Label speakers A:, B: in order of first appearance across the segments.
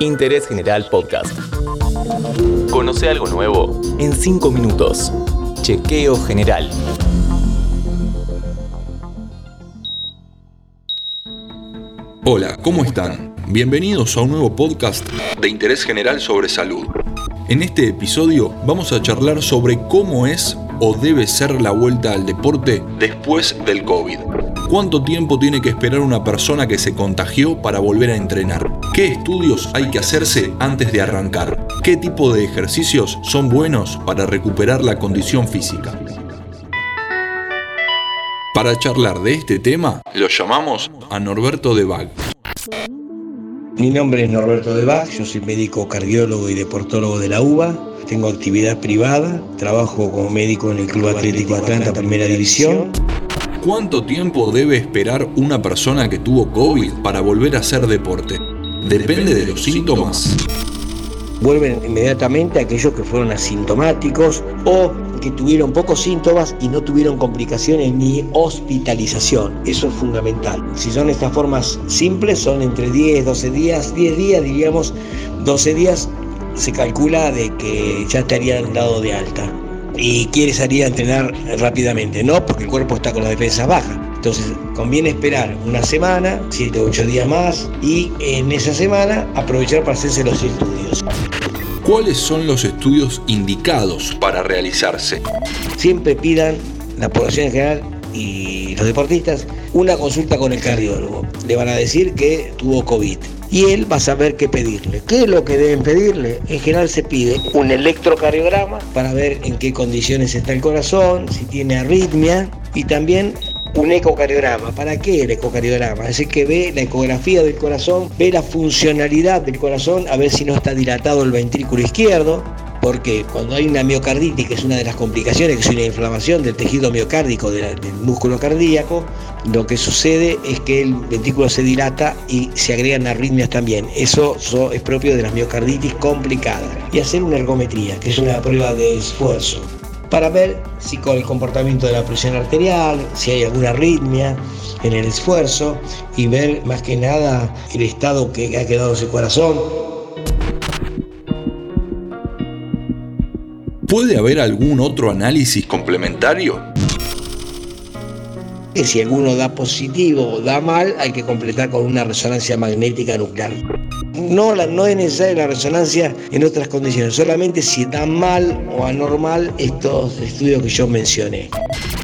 A: Interés General Podcast. Conoce algo nuevo en 5 minutos. Chequeo General.
B: Hola, ¿cómo están? Bienvenidos a un nuevo podcast de interés general sobre salud. En este episodio vamos a charlar sobre cómo es o debe ser la vuelta al deporte después del COVID. ¿Cuánto tiempo tiene que esperar una persona que se contagió para volver a entrenar? ¿Qué estudios hay que hacerse antes de arrancar? ¿Qué tipo de ejercicios son buenos para recuperar la condición física? Para charlar de este tema, lo llamamos a Norberto de Bag.
C: Mi nombre es Norberto de Bag, yo soy médico cardiólogo y deportólogo de la UBA. Tengo actividad privada, trabajo como médico en el Club Atlético Atlanta Primera División.
B: ¿Cuánto tiempo debe esperar una persona que tuvo COVID para volver a hacer deporte? Depende de los síntomas.
C: Vuelven inmediatamente aquellos que fueron asintomáticos o que tuvieron pocos síntomas y no tuvieron complicaciones ni hospitalización. Eso es fundamental. Si son estas formas simples, son entre 10, 12 días, 10 días diríamos, 12 días se calcula de que ya estarían dado de alta y quiere salir a entrenar rápidamente, no porque el cuerpo está con la defensa baja. Entonces conviene esperar una semana, 7 o 8 días más y en esa semana aprovechar para hacerse los estudios.
B: ¿Cuáles son los estudios indicados para realizarse?
C: Siempre pidan la población en general y los deportistas una consulta con el cardiólogo. Le van a decir que tuvo COVID y él va a saber qué pedirle. ¿Qué es lo que deben pedirle? En general se pide un electrocardiograma para ver en qué condiciones está el corazón, si tiene arritmia y también un ecocardiograma. ¿Para qué el ecocardiograma? Es decir, que ve la ecografía del corazón, ve la funcionalidad del corazón, a ver si no está dilatado el ventrículo izquierdo, porque cuando hay una miocarditis, que es una de las complicaciones, que es una inflamación del tejido miocárdico, del músculo cardíaco, lo que sucede es que el ventrículo se dilata y se agregan arritmias también. Eso, es propio de las miocarditis complicadas. Y hacer una ergometría, que es una prueba de esfuerzo, para ver si con el comportamiento de la presión arterial, si hay alguna arritmia en el esfuerzo y ver más que nada el estado que ha quedado ese corazón
B: ¿Puede haber algún otro análisis complementario?
C: Si alguno da positivo o da mal, hay que completar con una resonancia magnética nuclear. No, no es necesaria la resonancia en otras condiciones, solamente si da mal o anormal estos estudios que yo mencioné.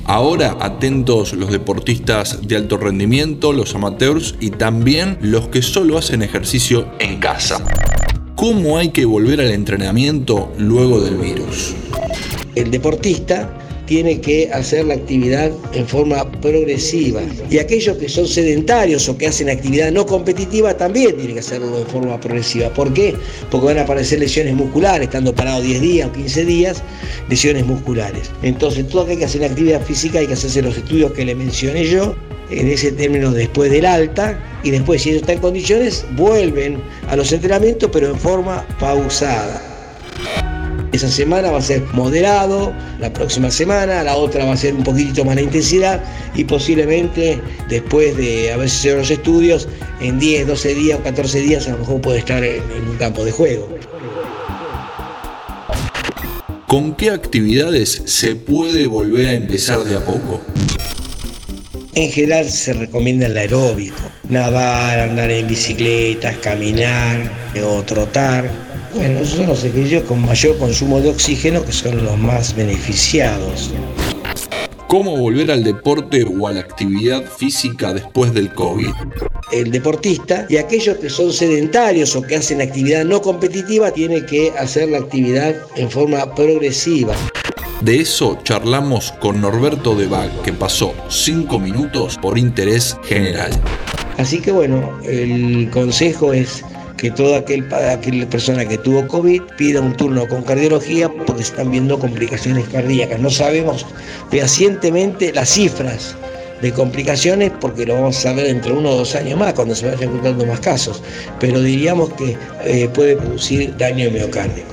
B: Ahora atentos los deportistas de alto rendimiento, los amateurs y también los que solo hacen ejercicio en casa cómo hay que volver al entrenamiento luego del virus.
C: El deportista tiene que hacer la actividad en forma progresiva. Y aquellos que son sedentarios o que hacen actividad no competitiva también tienen que hacerlo en forma progresiva. ¿Por qué? Porque van a aparecer lesiones musculares, estando parado 10 días o 15 días, lesiones musculares. Entonces, todo aquel que hace actividad física hay que hacerse los estudios que le mencioné yo en ese término después del alta y después si ellos están en condiciones vuelven a los entrenamientos pero en forma pausada. Esa semana va a ser moderado, la próxima semana, la otra va a ser un poquitito más la intensidad y posiblemente después de haberse hecho los estudios, en 10, 12 días o 14 días a lo mejor puede estar en, en un campo de juego.
B: ¿Con qué actividades se puede volver a empezar de a poco?
C: En general se recomienda el aeróbico, nadar, andar en bicicletas, caminar o trotar. Bueno, esos son los ejercicios con mayor consumo de oxígeno que son los más beneficiados.
B: ¿Cómo volver al deporte o a la actividad física después del COVID?
C: El deportista y aquellos que son sedentarios o que hacen actividad no competitiva tienen que hacer la actividad en forma progresiva.
B: De eso charlamos con Norberto de Bag, que pasó cinco minutos por interés general.
C: Así que bueno, el consejo es que toda aquel, aquella persona que tuvo COVID pida un turno con cardiología porque están viendo complicaciones cardíacas. No sabemos fehacientemente las cifras de complicaciones porque lo vamos a saber entre uno o dos años más cuando se vayan encontrando más casos, pero diríamos que eh, puede producir daño miocárdico.